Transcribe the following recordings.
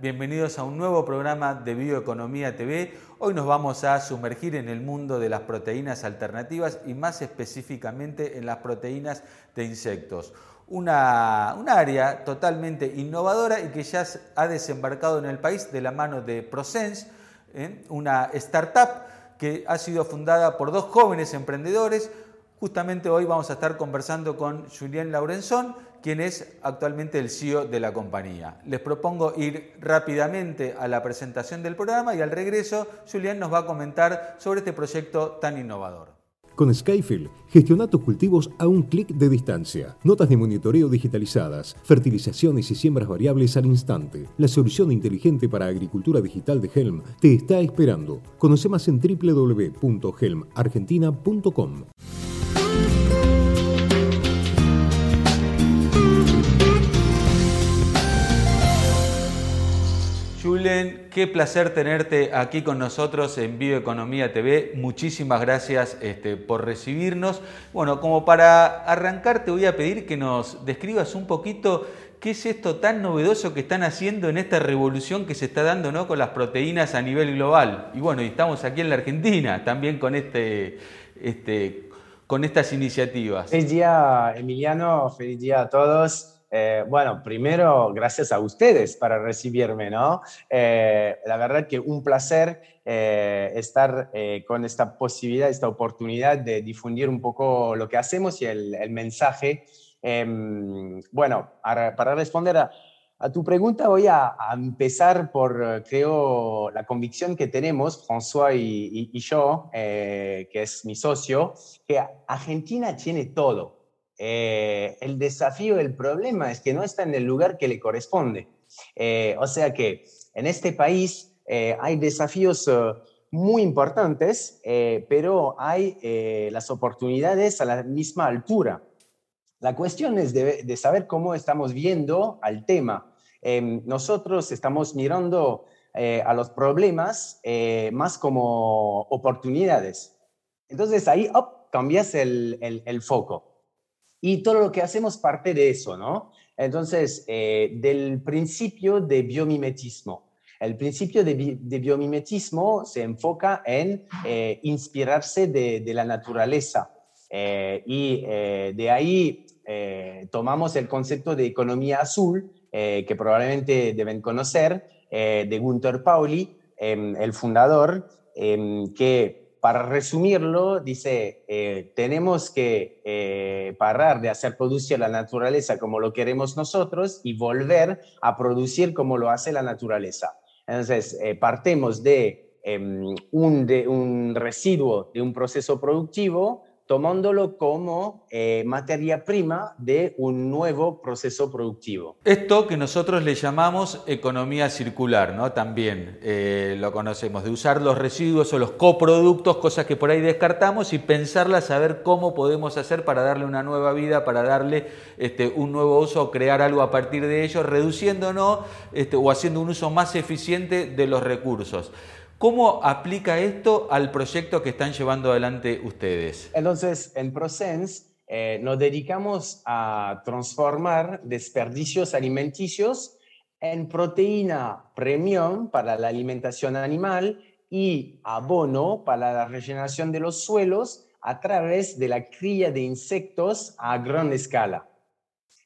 Bienvenidos a un nuevo programa de Bioeconomía TV. Hoy nos vamos a sumergir en el mundo de las proteínas alternativas y más específicamente en las proteínas de insectos. Una, un área totalmente innovadora y que ya ha desembarcado en el país de la mano de Prosense, ¿eh? una startup que ha sido fundada por dos jóvenes emprendedores. Justamente hoy vamos a estar conversando con Julien Laurenzón, quien es actualmente el CEO de la compañía. Les propongo ir rápidamente a la presentación del programa y al regreso Julián nos va a comentar sobre este proyecto tan innovador. Con Skyfield, gestiona tus cultivos a un clic de distancia. Notas de monitoreo digitalizadas, fertilizaciones y siembras variables al instante. La solución inteligente para agricultura digital de Helm te está esperando. Conoce más en www.helmargentina.com. Qué placer tenerte aquí con nosotros en Bioeconomía TV. Muchísimas gracias este, por recibirnos. Bueno, como para arrancar te voy a pedir que nos describas un poquito qué es esto tan novedoso que están haciendo en esta revolución que se está dando ¿no? con las proteínas a nivel global. Y bueno, estamos aquí en la Argentina también con, este, este, con estas iniciativas. Feliz día, Emiliano. Feliz día a todos. Eh, bueno, primero, gracias a ustedes para recibirme, ¿no? Eh, la verdad que un placer eh, estar con esta posibilidad, esta oportunidad de difundir un poco lo que hacemos y el, mensaje. Em, bueno, para responder a, tu pregunta voy a, empezar por, creo, la convicción que tenemos, François y yo, que es mi socio, que Argentina tiene todo eh, el desafío, el problema es que no está en el lugar que le corresponde. Eh, o sea que en este país eh, hay desafíos muy importantes, pero hay las oportunidades a la misma altura. La cuestión es de, saber cómo estamos viendo al tema. nosotros estamos mirando a los problemas más como oportunidades. Entonces ahí cambias el foco y todo lo que hacemos parte de eso, ¿no? Entonces, eh, del principio de biomimetismo. El principio de, biomimetismo se enfoca en eh, inspirarse de, la naturaleza. Eh, y de ahí tomamos el concepto de economía azul, que probablemente deben conocer, de Gunther Pauli, em, el fundador, em, que para resumirlo, dice, eh, tenemos que eh, parar de hacer producir la naturaleza como lo queremos nosotros y volver a producir como lo hace la naturaleza. Entonces, eh, partemos de, em, un, de un residuo de un proceso productivo tomándolo como eh, materia prima de un nuevo proceso productivo. Esto que nosotros le llamamos economía circular, ¿no? También eh, lo conocemos, de usar los residuos o los coproductos, cosas que por ahí descartamos, y pensarlas, a ver cómo podemos hacer para darle una nueva vida, para darle este, un nuevo uso crear algo a partir de ello, reduciéndonos este, o haciendo un uso más eficiente de los recursos. ¿Cómo aplica esto al proyecto que están llevando adelante ustedes? Entonces, en ProSense eh, nos dedicamos a transformar desperdicios alimenticios en proteína premium para la alimentación animal y abono para la regeneración de los suelos a través de la cría de insectos a gran escala.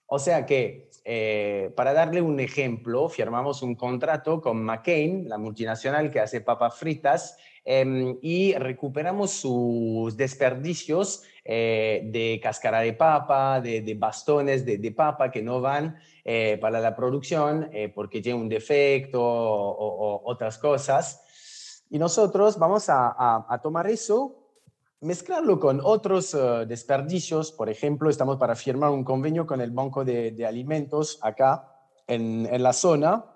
O sea que eh, para darle un ejemplo, firmamos un contrato con McCain, la multinacional que hace papas fritas, em, y recuperamos sus desperdicios eh, de cáscara de papa, de, bastones de, papa que no van eh, para la producción porque tiene un defecto o, otras cosas. Y nosotros vamos a tomar eso mezclarlo con otros eh, desperdicios. Por ejemplo, estamos para firmar un convenio con el Banco de, Alimentos acá en, la zona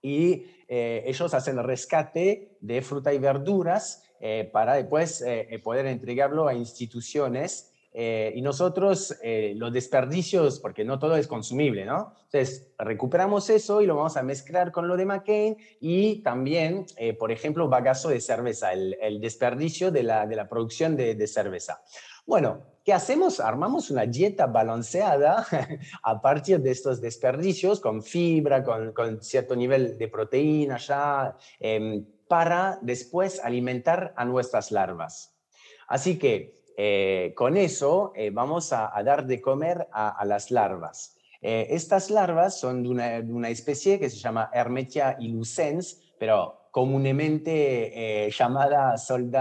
y eh, ellos hacen rescate de fruta y verduras eh, para después poder entregarlo a instituciones eh, y nosotros eh, los desperdicios, porque no todo es consumible, ¿no? Entonces, recuperamos eso y lo vamos a mezclar con lo de McCain y también, eh, por ejemplo, bagazo de cerveza, el, desperdicio de la, de la producción de, de cerveza. Bueno, ¿qué hacemos? Armamos una dieta balanceada a partir de estos desperdicios, con fibra, con, con cierto nivel de proteína ya, em, para después alimentar a nuestras larvas. Así que eh, con eso eh, vamos a, dar de comer a, las larvas. Eh, estas larvas son de una, especie que se llama Hermetia ilucens, pero comúnmente llamada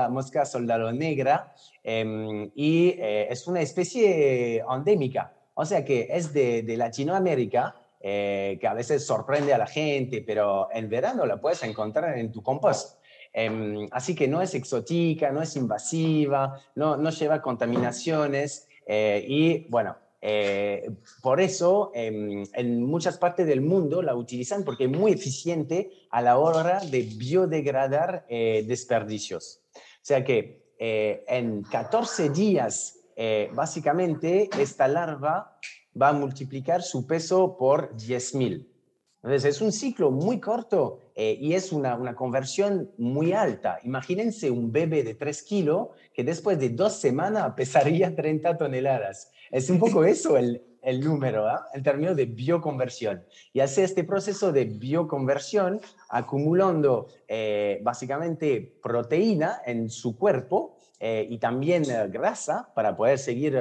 mosca soldado negra, em, y es una especie endémica, o sea que es de, de Latinoamérica, que a veces sorprende a la gente, pero en verano la puedes encontrar en tu compost. Em, así que no es exótica, no es invasiva, no, no lleva contaminaciones eh, y bueno, eh, por eso em, en muchas partes del mundo la utilizan porque es muy eficiente a la hora de biodegradar eh, desperdicios. O sea que en 14 días, básicamente, esta larva va a multiplicar su peso por 10.000. Entonces, es un ciclo muy corto eh, y es una, una, conversión muy alta. Imagínense un bebé de 3 kilos que después de dos semanas pesaría 30 toneladas. Es un poco eso el, el número, ¿eh? en términos de bioconversión. Y hace este proceso de bioconversión acumulando eh, básicamente proteína en su cuerpo eh, y también grasa para poder seguir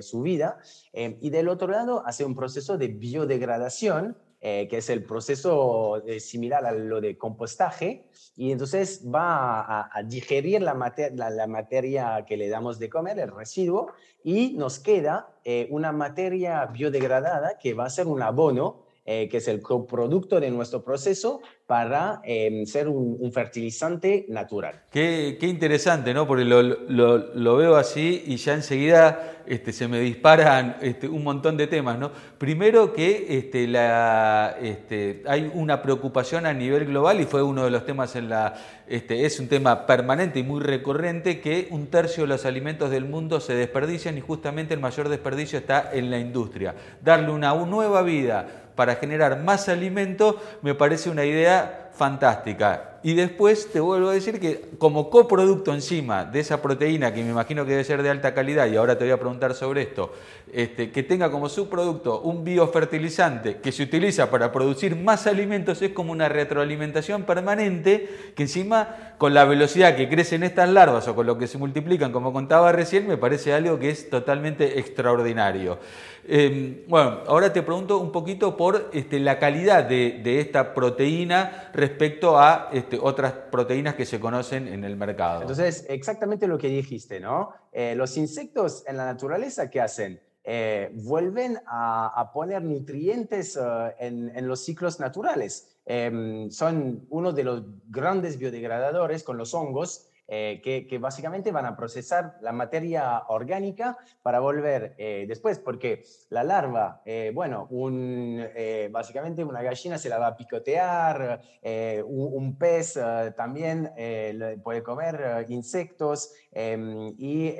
su vida. y del otro lado hace un proceso de biodegradación eh, que es el proceso eh, similar a lo de compostaje, y entonces va a, digerir la, la, materia que le damos de comer, el residuo, y nos queda eh, una materia biodegradada que va a ser un abono que es el coproducto de nuestro proceso para em, ser un, fertilizante natural. Qué, interesante, ¿no? Porque lo, veo así y ya enseguida este, se me disparan este, un montón de temas. ¿no? Primero que este, hay una preocupación a nivel global y fue uno de los temas en la... Es un tema permanente y muy recurrente que un tercio de los alimentos del mundo se desperdician y justamente el mayor desperdicio está en la industria. Darle una nueva vida para generar más alimento me parece una idea fantástica. Y después te vuelvo a decir que como coproducto encima de esa proteína, que me imagino que debe ser de alta calidad, y ahora te voy a preguntar sobre esto, este, que tenga como subproducto un biofertilizante que se utiliza para producir más alimentos, es como una retroalimentación permanente, que encima con la velocidad que crecen estas larvas o con lo que se multiplican, como contaba recién, me parece algo que es totalmente extraordinario. Em, bueno, ahora te pregunto un poquito por este, la calidad de, esta proteína respecto a este, otras proteínas que se conocen en el mercado. Entonces, exactamente lo que dijiste, ¿no? Eh, los insectos en la naturaleza, ¿qué hacen? Eh, vuelven a, poner nutrientes eh, en, en, los ciclos naturales. Em, son uno de los grandes biodegradadores con los hongos eh, que, básicamente van a procesar la materia orgánica para volver eh, después, porque la larva, eh, bueno, un, básicamente una gallina se la va a picotear, un, pez también puede comer insectos em, y,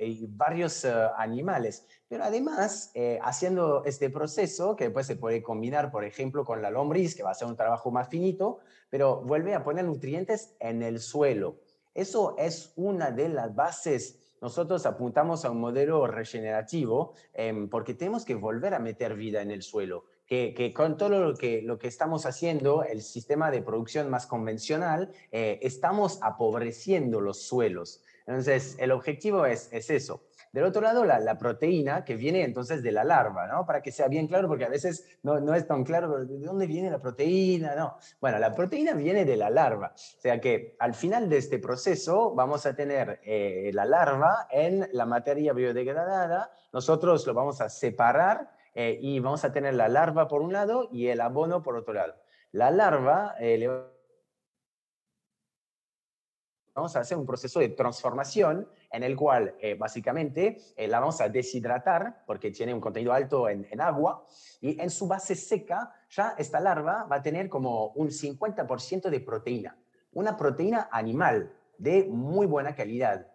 y, varios animales. Pero además, haciendo este proceso, que después se puede combinar, por ejemplo, con la lombriz, que va a ser un trabajo más finito, pero vuelve a poner nutrientes en el suelo. Eso es una de las bases. Nosotros apuntamos a un modelo regenerativo em, porque tenemos que volver a meter vida en el suelo. Que, con todo lo que, lo que estamos haciendo, el sistema de producción más convencional, eh, estamos apobreciendo los suelos. Entonces, el objetivo es, es eso, del otro lado, la, proteína que viene entonces de la larva, ¿no? Para que sea bien claro, porque a veces no, no, es tan claro de dónde viene la proteína, ¿no? Bueno, la proteína viene de la larva. O sea que al final de este proceso vamos a tener eh, la larva en la materia biodegradada. Nosotros lo vamos a separar eh, y vamos a tener la larva por un lado y el abono por otro lado. La larva eh, le vamos a hacer un proceso de transformación en el cual eh, básicamente eh, la vamos a deshidratar porque tiene un contenido alto en, agua y en su base seca ya esta larva va a tener como un 50% de proteína, una proteína animal de muy buena calidad.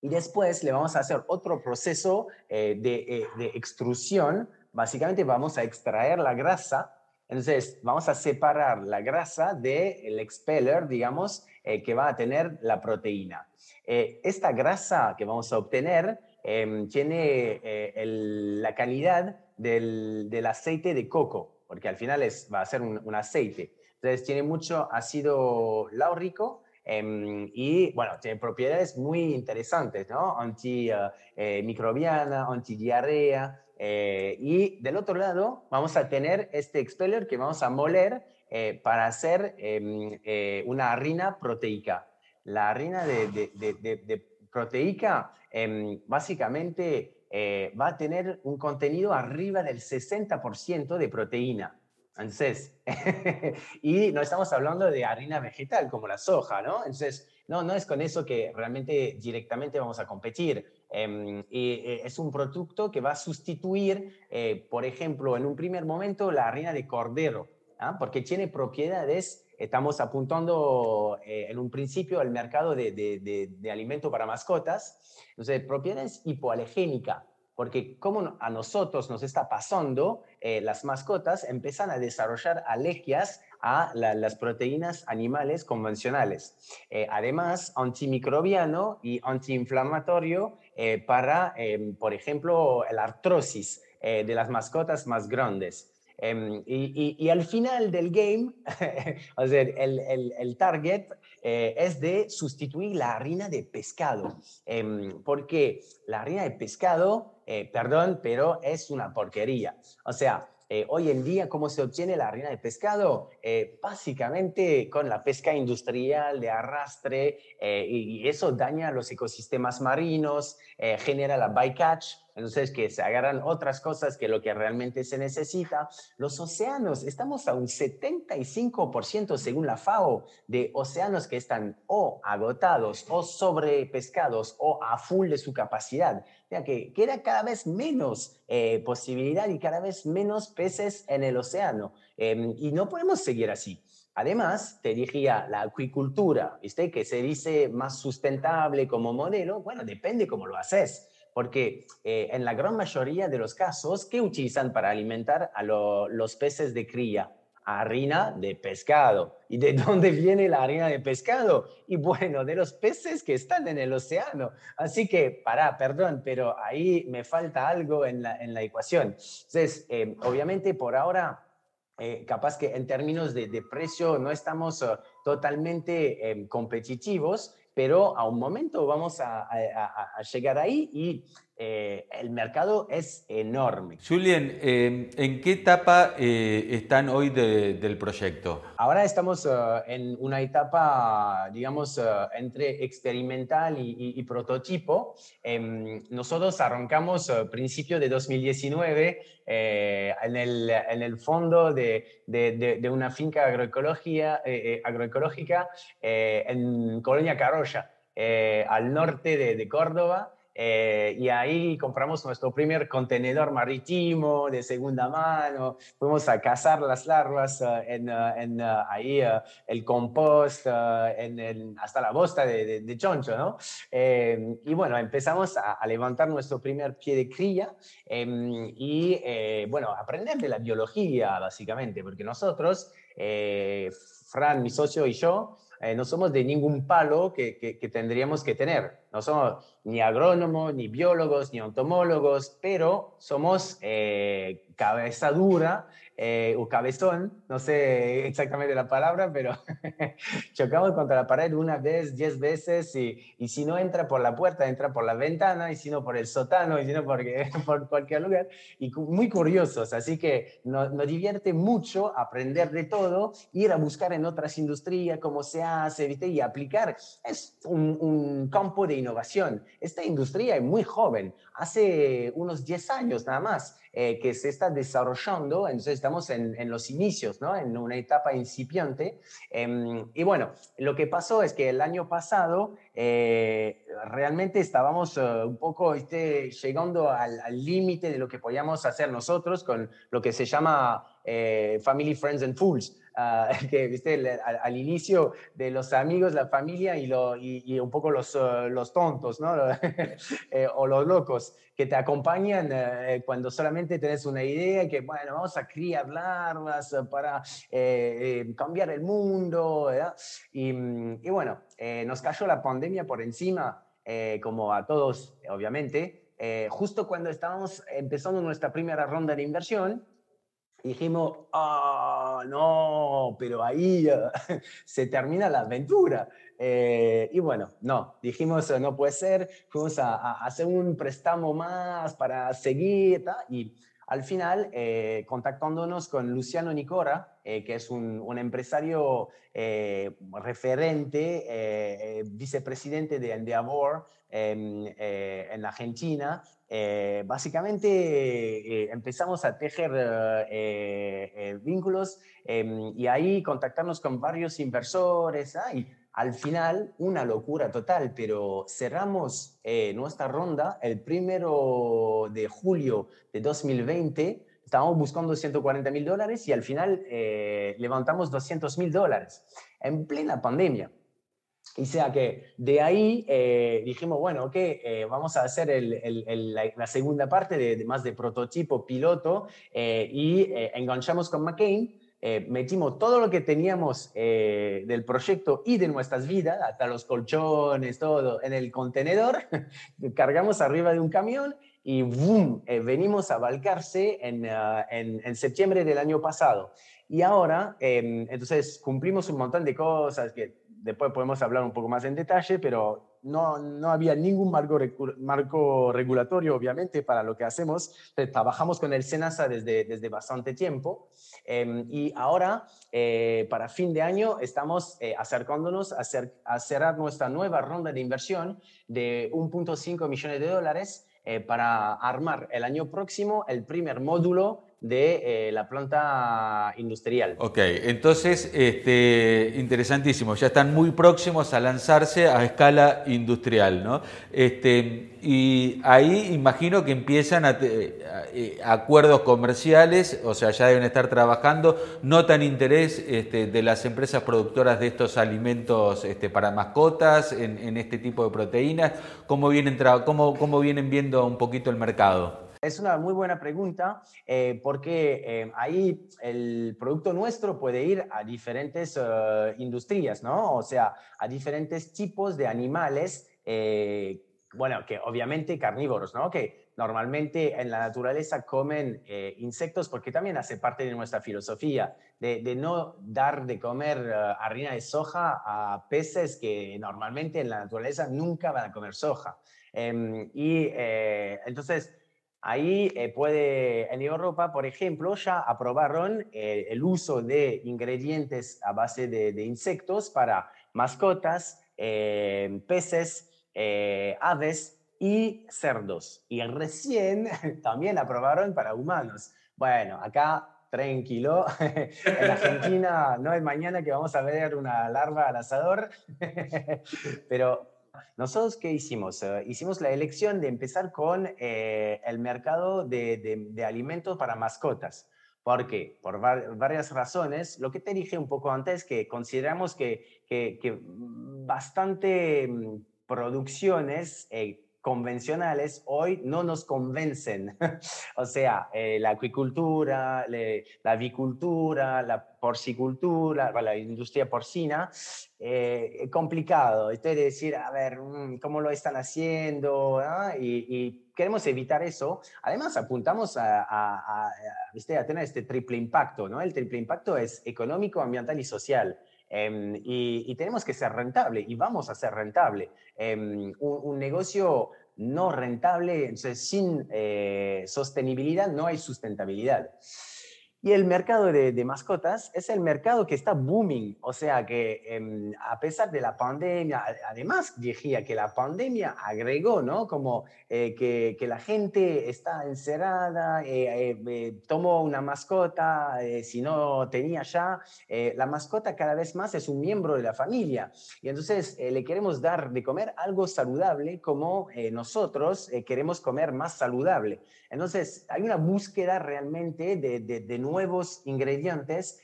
y después le vamos a hacer otro proceso de, de extrusión. Básicamente vamos a extraer la grasa entonces, vamos a separar la grasa del expeller, digamos, que va a tener la proteína. esta grasa que vamos a obtener em, tiene la calidad del, aceite de coco, porque al final es, va a ser un, aceite. Entonces tiene mucho ácido láurico em, y bueno, tiene propiedades muy interesantes, ¿no? Antimicrobiana, eh, antidiarrea. Eh, y del otro lado vamos a tener este expeller que vamos a moler eh, para hacer em, una harina proteica. La harina de, de proteica em, básicamente eh, va a tener un contenido arriba del 60% de proteína. Entonces, y no estamos hablando de harina vegetal como la soja, ¿no? Entonces, no, no es con eso que realmente directamente vamos a competir. Em, eh, es un producto que va a sustituir, eh, por ejemplo, en un primer momento, la harina de cordero, ¿ah? porque tiene propiedades, estamos apuntando en un principio al mercado de, de, alimento para mascotas, entonces, propiedades hipoalegénicas, porque como a nosotros nos está pasando, eh, las mascotas empiezan a desarrollar alergias a las proteínas animales convencionales. Eh, además, antimicrobiano y antiinflamatorio eh, para, por ejemplo, la artrosis de las mascotas más grandes. Em, y, al final del game, o sea, el, el, target eh, es de sustituir la harina de pescado, em, porque la harina de pescado, eh, perdón, pero es una porquería. O sea, eh, hoy en día, ¿cómo se obtiene la harina de pescado? básicamente con la pesca industrial de arrastre y, eso daña los ecosistemas marinos, genera la bycatch, entonces, que se agarran otras cosas que lo que realmente se necesita. Los océanos, estamos a un 75% según la FAO de océanos que están o agotados o sobrepescados o a full de su capacidad. Que queda cada vez menos eh, posibilidad y cada vez menos peces en el océano. Em, y no podemos seguir así. Además, te diría la acuicultura, ¿viste? Que se dice más sustentable como modelo. Bueno, depende cómo lo haces porque eh, en la gran mayoría de los casos, ¿qué utilizan para alimentar a los peces de cría? Harina de pescado. ¿Y de dónde viene la harina de pescado? Y bueno, de los peces que están en el océano. Así que, para, perdón, pero ahí me falta algo en la, en la ecuación. Entonces, eh, obviamente por ahora eh, capaz que en términos de, precio no estamos totalmente competitivos, pero a un momento vamos a, llegar ahí y eh, el mercado es enorme. Julien, eh, ¿en qué etapa eh, están hoy del proyecto? Ahora estamos en una etapa, digamos, entre experimental y, prototipo. Em, nosotros arrancamos a principio de 2019 en el, en, el, fondo de, de, una finca agroecológica, agroecológica en Colonia Carolla, al norte de Córdoba. Eh, y ahí compramos nuestro primer contenedor marítimo de segunda mano, fuimos a cazar las larvas eh, en, eh, en ahí el compost, en hasta la bosta de, de, choncho, ¿no? y bueno, empezamos a, a, levantar nuestro primer pie de cría em, y bueno, aprender de la biología básicamente, porque nosotros, Fran, mi socio y yo, no somos de ningún palo que, que, que tendríamos que tener. No somos ni agrónomos, ni biólogos, ni entomólogos, pero somos eh, cabeza dura eh, o cabezón, no sé exactamente la palabra, pero chocamos contra la pared una vez, diez veces, y, y, si no entra por la puerta, entra por la ventana, y si no por el sótano, y si no por, por cualquier lugar, y muy curiosos, así que nos, nos, divierte mucho aprender de todo, ir a buscar en otras industrias cómo se hace, ¿viste? y aplicar. Es un, un campo de innovación. Esta industria es muy joven, hace unos 10 años nada más. Eh, que se está desarrollando, entonces estamos en, en los inicios, ¿no? en una etapa incipiente. Em, y bueno, lo que pasó es que el año pasado eh, realmente estábamos eh, un poco este, llegando al límite de lo que podíamos hacer nosotros con lo que se llama Family, Friends and Fools. Ah, que viste al, inicio de los amigos, la familia y, lo, y, un poco los, uh, los tontos, ¿no? Eh, o los locos que te acompañan eh, cuando solamente tienes una idea que, bueno, vamos a criar larvas para eh, cambiar el mundo, Y, y, bueno, nos cayó la pandemia por encima, como a todos, obviamente, justo cuando estábamos empezando nuestra primera ronda de inversión, dijimos, ah, no, pero ahí se termina la aventura. Eh, y bueno, no, dijimos, no puede ser, fuimos a, hacer un préstamo más para seguir y al final, eh, contactándonos con Luciano Nicora, eh, que es un, empresario referente, vicepresidente de Endeavor em, en Argentina, eh, básicamente eh, empezamos a tejer eh, vínculos em, y ahí contactarnos con varios inversores. y al final, una locura total, pero cerramos nuestra ronda el primero de julio de 2020. Estábamos buscando 140 mil dólares y al final levantamos 200 mil dólares en plena pandemia. Y sea que de ahí eh, dijimos, bueno, ok, eh, vamos a hacer la, segunda parte de, más de prototipo piloto eh, y enganchamos con McCain. metimos todo lo que teníamos del proyecto y de nuestras vidas, hasta los colchones, todo, en el contenedor, cargamos arriba de un camión y ¡boom! venimos a Balcarce en, en, en septiembre del año pasado. Y ahora, em, entonces, cumplimos un montón de cosas que después podemos hablar un poco más en detalle, pero no, no había ningún marco, marco regulatorio, obviamente, para lo que hacemos. Trabajamos con el SENASA desde, desde bastante tiempo em, y ahora, eh, para fin de año, estamos eh, acercándonos a, hacer, a cerrar nuestra nueva ronda de inversión de 1.5 millones de dólares eh, para armar el año próximo el primer módulo de eh, la planta industrial. Ok, entonces, este, interesantísimo, ya están muy próximos a lanzarse a escala industrial, ¿no? Este, y ahí imagino que empiezan a, eh, acuerdos comerciales, o sea, ya deben estar trabajando, notan interés este, de las empresas productoras de estos alimentos este, para mascotas, en, este tipo de proteínas, ¿cómo vienen, cómo, cómo vienen viendo un poquito el mercado? Es una muy buena pregunta eh, porque eh, ahí el producto nuestro puede ir a diferentes eh, industrias, ¿no? O sea, a diferentes tipos de animales, bueno, que obviamente carnívoros, ¿no? Que normalmente en la naturaleza comen insectos porque también hace parte de nuestra filosofía de, de no dar de comer harina de soja a peces que normalmente en la naturaleza nunca van a comer soja. Em, y entonces Ahí eh, puede, en Europa, por ejemplo, ya aprobaron eh, el uso de ingredientes a base de, insectos para mascotas, eh, peces, aves y cerdos. Y recién también aprobaron para humanos. Bueno, acá tranquilo. en Argentina no es mañana que vamos a ver una larva al asador, pero nosotros, ¿qué hicimos? Eh, hicimos la elección de empezar con eh, el mercado de, alimentos para mascotas. ¿Por qué? Por varias razones. Lo que te dije un poco antes, que consideramos que, que, bastante mm, producciones eh, convencionales hoy no nos convencen. o sea, eh, la acuicultura, la avicultura, la porcicultura, la industria porcina, eh, es complicado. Esto es decir, a ver, mm, ¿cómo lo están haciendo? Y, queremos evitar eso. Además, apuntamos a, a, a, tener este triple impacto. ¿no? El triple impacto es económico, ambiental y social. Em, y, tenemos que ser rentable y vamos a ser rentable. Em, un, negocio no rentable, sin eh, sostenibilidad no hay sustentabilidad. Y el mercado de, mascotas es el mercado que está booming, o sea que em, a pesar de la pandemia, además diría que la pandemia agregó, ¿no? Como eh, que, que, la gente está encerrada, eh, eh tomó una mascota, eh, si no tenía ya, la mascota cada vez más es un miembro de la familia. Y entonces le queremos dar de comer algo saludable como nosotros queremos comer más saludable. Entonces hay una búsqueda realmente de, de, de ingredientes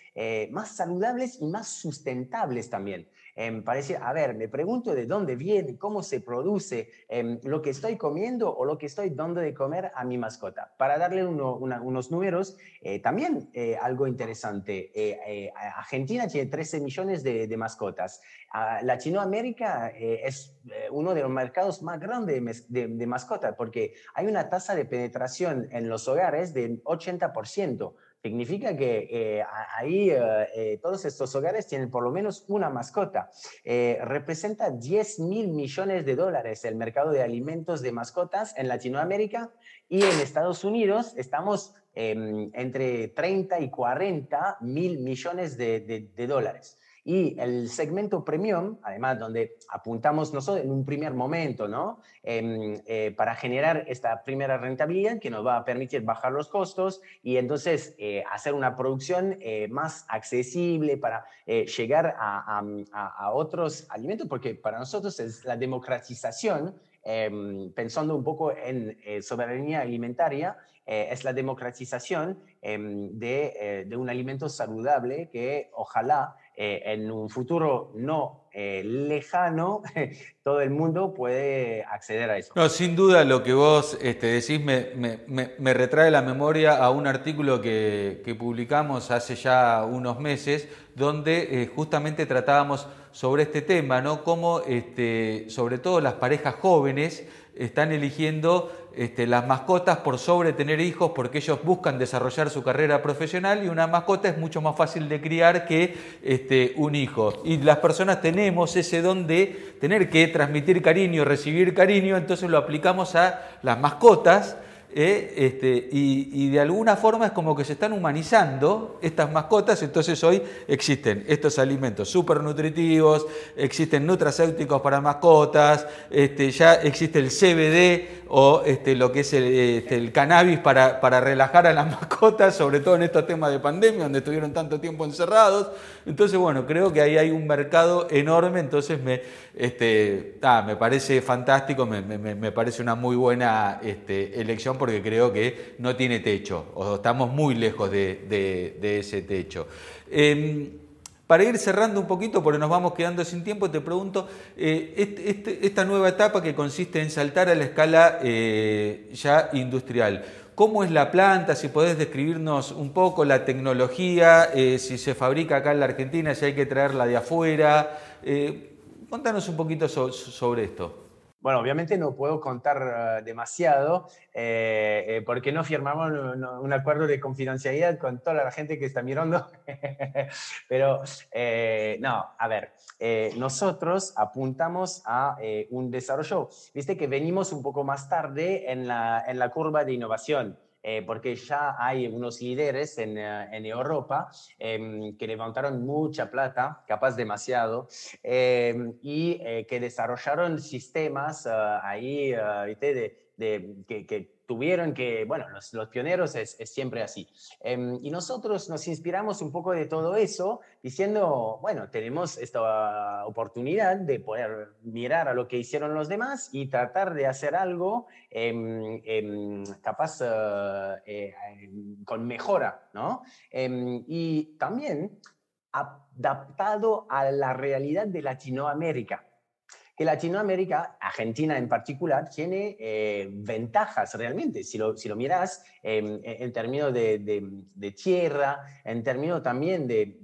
más saludables y más sustentables también. Em, parece, a ver, me pregunto de dónde viene, cómo se produce em, lo que estoy comiendo o lo que estoy dando de comer a mi mascota. Para darle unos números, eh, también eh, algo interesante. Eh, Argentina tiene 13 millones de, mascotas. Latinoamérica es uno de los mercados más grandes de, de mascotas porque hay una tasa de penetración en los hogares del 80%. Significa que eh, ahí eh, eh, todos estos hogares tienen por lo menos una mascota. representa 10 mil millones de dólares el mercado de alimentos de mascotas en Latinoamérica y en Estados Unidos estamos em, entre 30 y 40 mil millones de dólares. Y el segmento premium, además, donde apuntamos nosotros en un primer momento, ¿no? Em, eh, para generar esta primera rentabilidad que nos va a permitir bajar los costos y entonces eh, hacer una producción eh, más accesible para llegar a, a, otros alimentos, porque para nosotros es la democratización, em, pensando un poco en soberanía alimentaria, es la democratización em, de, de, un alimento saludable que ojalá eh, en un futuro no eh, lejano, todo el mundo puede acceder a eso. No, sin duda lo que vos este, decís me, retrae la memoria a un artículo que, que publicamos hace ya unos meses, donde eh, justamente tratábamos sobre este tema, ¿no? Cómo este, sobre todo las parejas jóvenes están eligiendo este, las mascotas por sobre tener hijos porque ellos buscan desarrollar su carrera profesional y una mascota es mucho más fácil de criar que este, un hijo. Y las personas tenemos ese don de tener que transmitir cariño, recibir cariño, entonces lo aplicamos a las mascotas ¿eh? este, y, de alguna forma es como que se están humanizando estas mascotas, entonces hoy existen estos alimentos súper nutritivos, existen nutracéuticos para mascotas, este, ya existe el CBD o este, lo que es el, cannabis para, relajar a las mascotas, sobre todo en estos temas de pandemia, donde estuvieron tanto tiempo encerrados. Entonces, bueno, creo que ahí hay un mercado enorme, entonces me, este, me parece fantástico, me, parece una muy buena elección porque creo que no tiene techo, o estamos muy lejos de, ese techo. Eh, para ir cerrando un poquito, porque nos vamos quedando sin tiempo, te pregunto, eh, este, este, esta nueva etapa que consiste en saltar a la escala eh, ya industrial, ¿cómo es la planta? Si podés describirnos un poco la tecnología, eh, si se fabrica acá en la Argentina, si hay que traerla de afuera. contanos un poquito sobre esto. Bueno, obviamente no puedo contar eh, demasiado eh, eh, porque no firmamos un, acuerdo de confidencialidad con toda la gente que está mirando. Pero no, a ver, nosotros apuntamos a un desarrollo. Viste que venimos un poco más tarde en la, en la curva de innovación. Eh, porque ya hay unos líderes en, eh, Europa em, que levantaron mucha plata, capaz demasiado, em, y eh, que desarrollaron sistemas ahí, de, que tuvieron que, bueno, los, los pioneros es, siempre así. Em, y nosotros nos inspiramos un poco de todo eso, diciendo, bueno, tenemos esta oportunidad de poder mirar a lo que hicieron los demás y tratar de hacer algo em, em, capaz eh, eh, con mejora, ¿no? y también adaptado a la realidad de Latinoamérica que Latinoamérica, Argentina en particular, tiene eh, ventajas realmente, si lo, miras en términos de, tierra, en términos también de,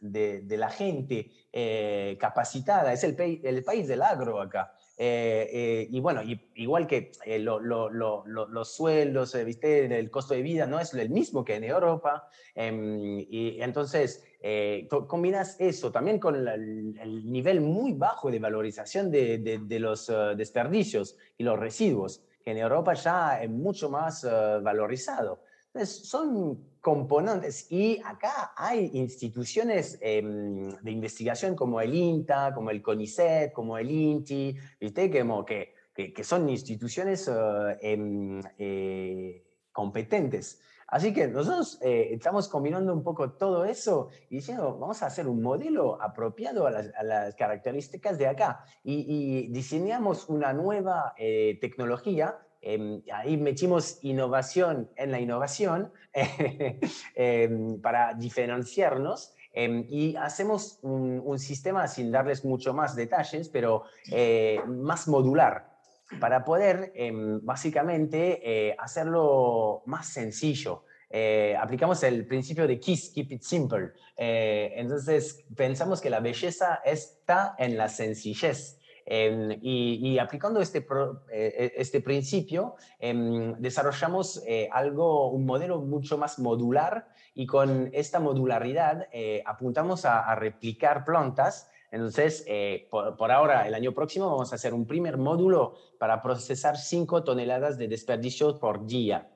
de la gente eh, capacitada, es el, el país del agro acá. Eh, y bueno, igual que los sueldos, ¿viste? el costo de vida no es el mismo que en Europa. Em, y entonces, eh, combinas eso también con el, nivel muy bajo de valorización de, los eh, desperdicios y los residuos, que en Europa ya es mucho más eh, valorizado. Entonces, son componentes y acá hay instituciones em, de investigación como el INTA, como el CONICET, como el INTI, ¿viste? Como que, que, que son instituciones em, competentes Así que nosotros eh, estamos combinando un poco todo eso y diciendo, vamos a hacer un modelo apropiado a las, características de acá. Y, diseñamos una nueva eh, tecnología em, ahí metimos innovación en la innovación em, para diferenciarnos em, y hacemos un, sistema, sin darles mucho más detalles, pero eh, más modular, para poder básicamente eh, hacerlo más sencillo. Eh, aplicamos el principio de KISS, Keep It Simple. Eh, entonces, pensamos que la belleza está en la sencillez. Em, y, aplicando este, eh, este principio, em, desarrollamos algo, un modelo mucho más modular y con esta modularidad apuntamos a, replicar plantas entonces, por, por, ahora, el año próximo vamos a hacer un primer módulo para procesar 5 toneladas de desperdicios por día.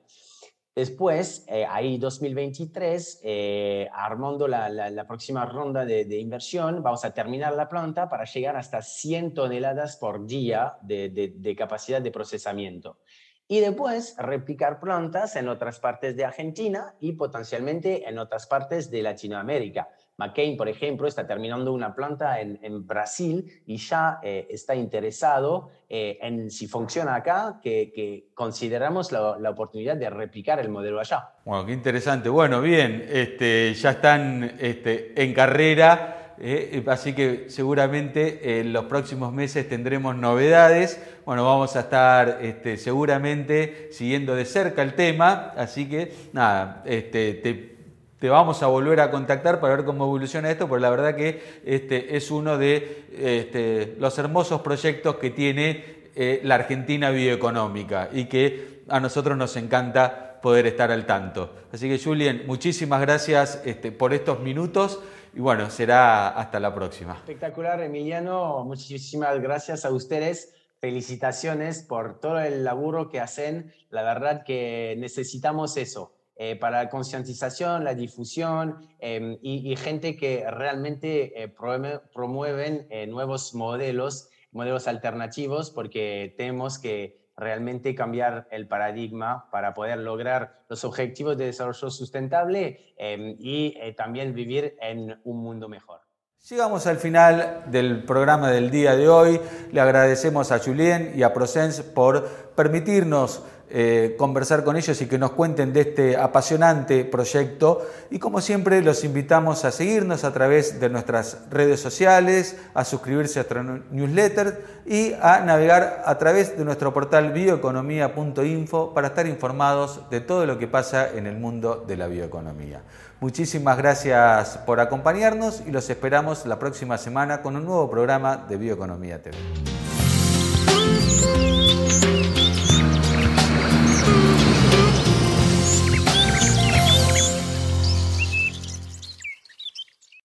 Después, eh, ahí 2023, eh, armando la, próxima ronda de, inversión, vamos a terminar la planta para llegar hasta 100 toneladas por día de, de, capacidad de procesamiento. Y después replicar plantas en otras partes de Argentina y potencialmente en otras partes de Latinoamérica. McCain, por ejemplo, está terminando una planta en, Brasil y ya eh, está interesado eh, en si funciona acá, que, consideramos la, oportunidad de replicar el modelo allá. Bueno, qué interesante. Bueno, bien, este, ya están este, en carrera. Eh, así que seguramente en los próximos meses tendremos novedades. Bueno, vamos a estar este, seguramente siguiendo de cerca el tema. Así que nada, te te vamos a volver a contactar para ver cómo evoluciona esto, porque la verdad que este es uno de este, los hermosos proyectos que tiene eh, la Argentina bioeconómica y que a nosotros nos encanta poder estar al tanto. Así que Julien, muchísimas gracias este, por estos minutos y bueno, será hasta la próxima. Espectacular, Emiliano. Muchísimas gracias a ustedes. Felicitaciones por todo el laburo que hacen. La verdad que necesitamos eso eh, para la concientización, la difusión em, y, gente que realmente eh, promueven eh, nuevos modelos, modelos alternativos, porque tenemos que realmente cambiar el paradigma para poder lograr los objetivos de desarrollo sustentable em, y también vivir en un mundo mejor. Llegamos al final del programa del día de hoy. Le agradecemos a Julien y a Procens por permitirnos eh, conversar con ellos y que nos cuenten de este apasionante proyecto. Y como siempre, los invitamos a seguirnos a través de nuestras redes sociales, a suscribirse a nuestro newsletter y a navegar a través de nuestro portal bioeconomía.info para estar informados de todo lo que pasa en el mundo de la bioeconomía. Muchísimas gracias por acompañarnos y los esperamos la próxima semana con un nuevo programa de Bioeconomía TV.